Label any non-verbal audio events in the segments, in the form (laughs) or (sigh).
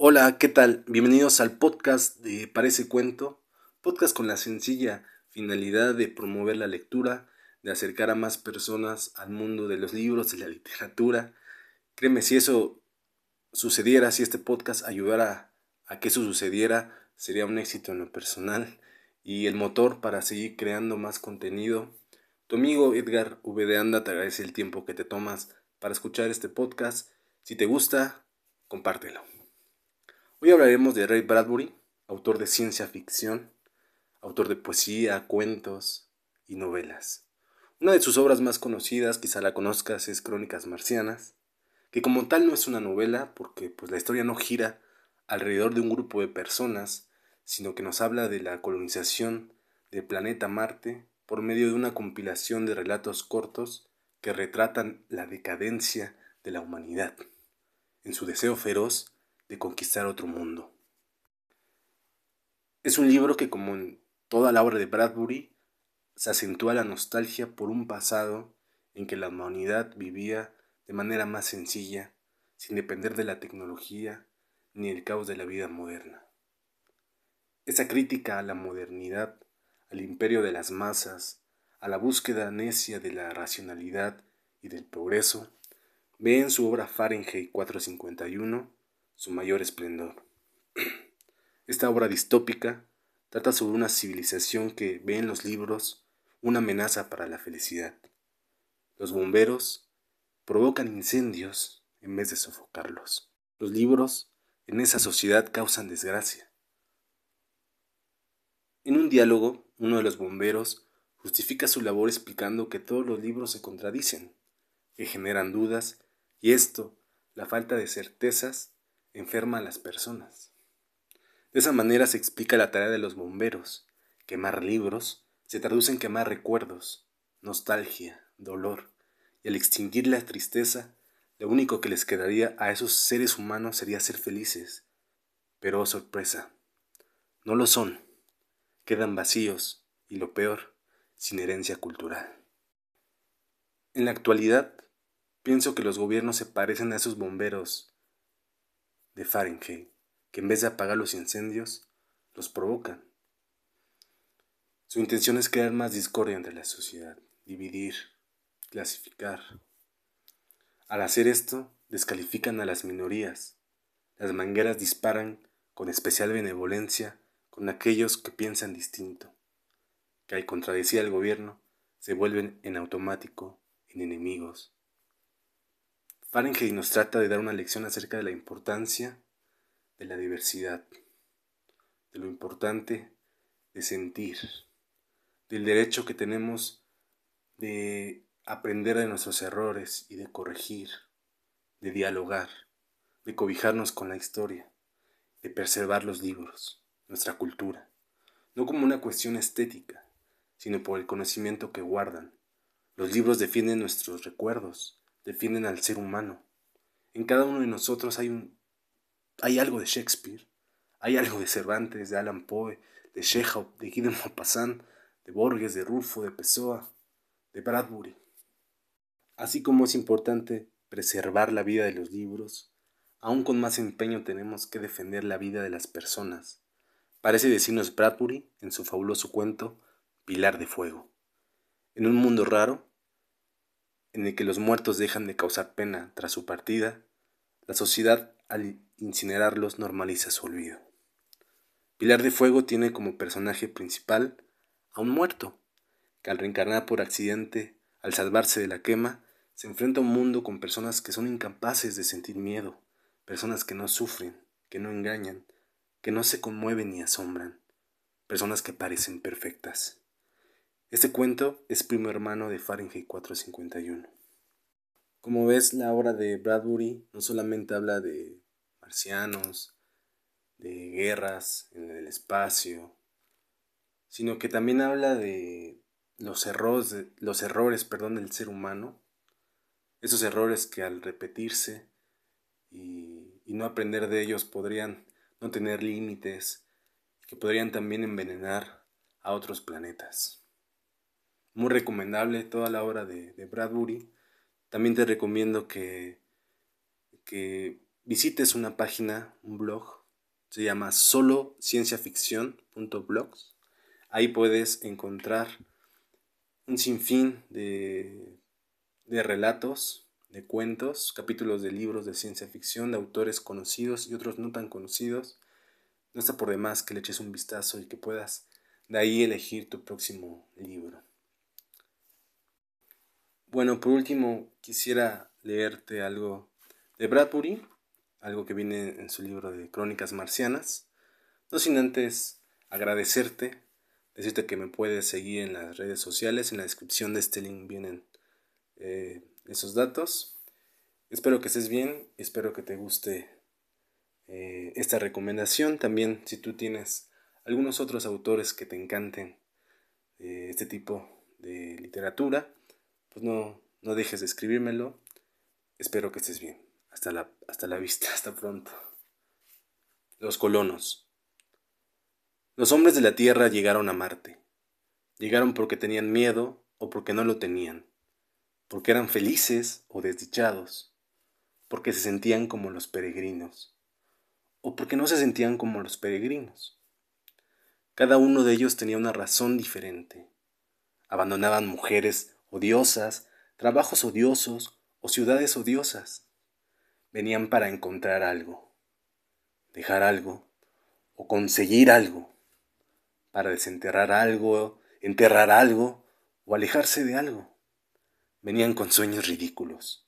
Hola, ¿qué tal? Bienvenidos al podcast de Parece Cuento, podcast con la sencilla finalidad de promover la lectura, de acercar a más personas al mundo de los libros, de la literatura. Créeme, si eso sucediera, si este podcast ayudara a que eso sucediera, sería un éxito en lo personal y el motor para seguir creando más contenido. Tu amigo Edgar V. de Anda te agradece el tiempo que te tomas para escuchar este podcast. Si te gusta, compártelo. Hoy hablaremos de Ray Bradbury, autor de ciencia ficción, autor de poesía, cuentos y novelas. Una de sus obras más conocidas, quizá la conozcas, es Crónicas Marcianas, que como tal no es una novela porque pues, la historia no gira alrededor de un grupo de personas, sino que nos habla de la colonización del planeta Marte por medio de una compilación de relatos cortos que retratan la decadencia de la humanidad, en su deseo feroz de conquistar otro mundo. Es un libro que, como en toda la obra de Bradbury, se acentúa la nostalgia por un pasado en que la humanidad vivía de manera más sencilla, sin depender de la tecnología ni el caos de la vida moderna. Esa crítica a la modernidad, al imperio de las masas, a la búsqueda necia de la racionalidad y del progreso, ve en su obra Fahrenheit 451 su mayor esplendor. (clears throat) Esta obra distópica trata sobre una civilización que ve en los libros una amenaza para la felicidad. Los bomberos provocan incendios en vez de sofocarlos. Los libros en esa sociedad causan desgracia. En un diálogo, uno de los bomberos justifica su labor explicando que todos los libros se contradicen, que generan dudas, y esto, la falta de certezas, enferma a las personas. De esa manera se explica la tarea de los bomberos. Quemar libros se traduce en quemar recuerdos, nostalgia, dolor, y al extinguir la tristeza, lo único que les quedaría a esos seres humanos sería ser felices. Pero, oh sorpresa, no lo son. Quedan vacíos y, lo peor, sin herencia cultural. En la actualidad, pienso que los gobiernos se parecen a esos bomberos de Fahrenheit, que en vez de apagar los incendios, los provocan. Su intención es crear más discordia entre la sociedad, dividir, clasificar. Al hacer esto, descalifican a las minorías. Las mangueras disparan con especial benevolencia con aquellos que piensan distinto, que al contradecir al gobierno se vuelven en automático en enemigos Fahrenheit nos trata de dar una lección acerca de la importancia de la diversidad, de lo importante de sentir, del derecho que tenemos de aprender de nuestros errores y de corregir, de dialogar, de cobijarnos con la historia, de preservar los libros, nuestra cultura, no como una cuestión estética, sino por el conocimiento que guardan. Los libros defienden nuestros recuerdos, defienden al ser humano. En cada uno de nosotros hay un hay algo de Shakespeare, hay algo de Cervantes, de Alan Poe, de Chekhov, de Guy de Maupassant, (laughs) de Borges, de Rufo, de Pessoa, de Bradbury. Así como es importante preservar la vida de los libros, aún con más empeño tenemos que defender la vida de las personas. Parece decirnos Bradbury en su fabuloso cuento Pilar de Fuego. En un mundo raro, en el que los muertos dejan de causar pena tras su partida, la sociedad al incinerarlos normaliza su olvido. Pilar de Fuego tiene como personaje principal a un muerto, que al reencarnar por accidente, al salvarse de la quema, se enfrenta a un mundo con personas que son incapaces de sentir miedo, personas que no sufren, que no engañan, que no se conmueven ni asombran, personas que parecen perfectas. Este cuento es primo hermano de Fahrenheit 451. Como ves, la obra de Bradbury no solamente habla de marcianos, de guerras en el espacio, sino que también habla de los errores, los errores perdón, del ser humano, esos errores que al repetirse y, y no aprender de ellos podrían no tener límites, que podrían también envenenar a otros planetas. Muy recomendable toda la obra de, Bradbury. También te recomiendo que, que visites una página, un blog, se llama solo Ahí puedes encontrar un sinfín de, de relatos, de cuentos, capítulos de libros de ciencia ficción, de autores conocidos y otros no tan conocidos. No está por demás que le eches un vistazo y que puedas de ahí elegir tu próximo libro. Bueno, por último, quisiera leerte algo de Bradbury, algo que viene en su libro de Crónicas Marcianas. No sin antes agradecerte, decirte que me puedes seguir en las redes sociales, en la descripción de este link vienen eh, esos datos. Espero que estés bien, espero que te guste eh, esta recomendación. También si tú tienes algunos otros autores que te encanten eh, este tipo de literatura, pues no, no dejes de escribírmelo. Espero que estés bien. Hasta la, hasta la vista, (laughs) hasta pronto. Los colonos. Los hombres de la Tierra llegaron a Marte. Llegaron porque tenían miedo o porque no lo tenían, porque eran felices o desdichados, porque se sentían como los peregrinos, o porque no se sentían como los peregrinos. Cada uno de ellos tenía una razón diferente. Abandonaban mujeres odiosas, trabajos odiosos o ciudades odiosas. Venían para encontrar algo, dejar algo o conseguir algo, para desenterrar algo, enterrar algo o alejarse de algo. Venían con sueños ridículos,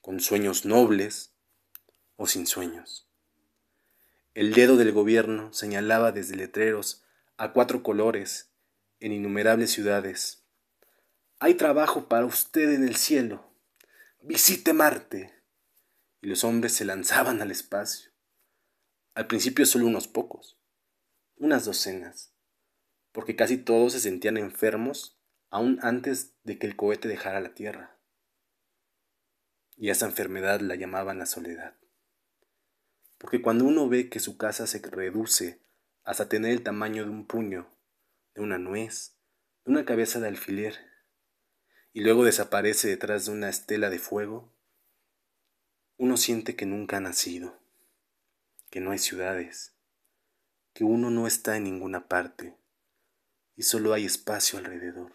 con sueños nobles o sin sueños. El dedo del gobierno señalaba desde letreros a cuatro colores en innumerables ciudades hay trabajo para usted en el cielo. Visite Marte. Y los hombres se lanzaban al espacio. Al principio solo unos pocos, unas docenas, porque casi todos se sentían enfermos aún antes de que el cohete dejara la Tierra. Y esa enfermedad la llamaban la soledad. Porque cuando uno ve que su casa se reduce hasta tener el tamaño de un puño, de una nuez, de una cabeza de alfiler, y luego desaparece detrás de una estela de fuego, uno siente que nunca ha nacido, que no hay ciudades, que uno no está en ninguna parte y solo hay espacio alrededor,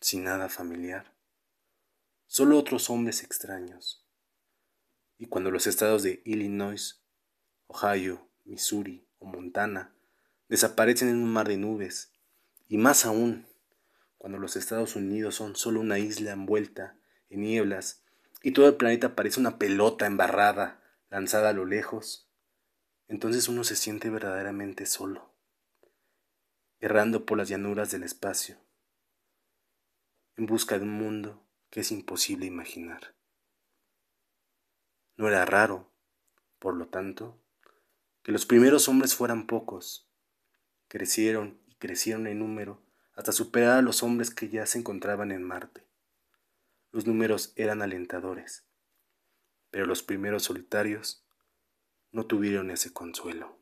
sin nada familiar, solo otros hombres extraños. Y cuando los estados de Illinois, Ohio, Missouri o Montana desaparecen en un mar de nubes, y más aún, cuando los Estados Unidos son solo una isla envuelta en nieblas y todo el planeta parece una pelota embarrada lanzada a lo lejos, entonces uno se siente verdaderamente solo, errando por las llanuras del espacio, en busca de un mundo que es imposible imaginar. No era raro, por lo tanto, que los primeros hombres fueran pocos, crecieron y crecieron en número hasta superar a los hombres que ya se encontraban en Marte. Los números eran alentadores, pero los primeros solitarios no tuvieron ese consuelo.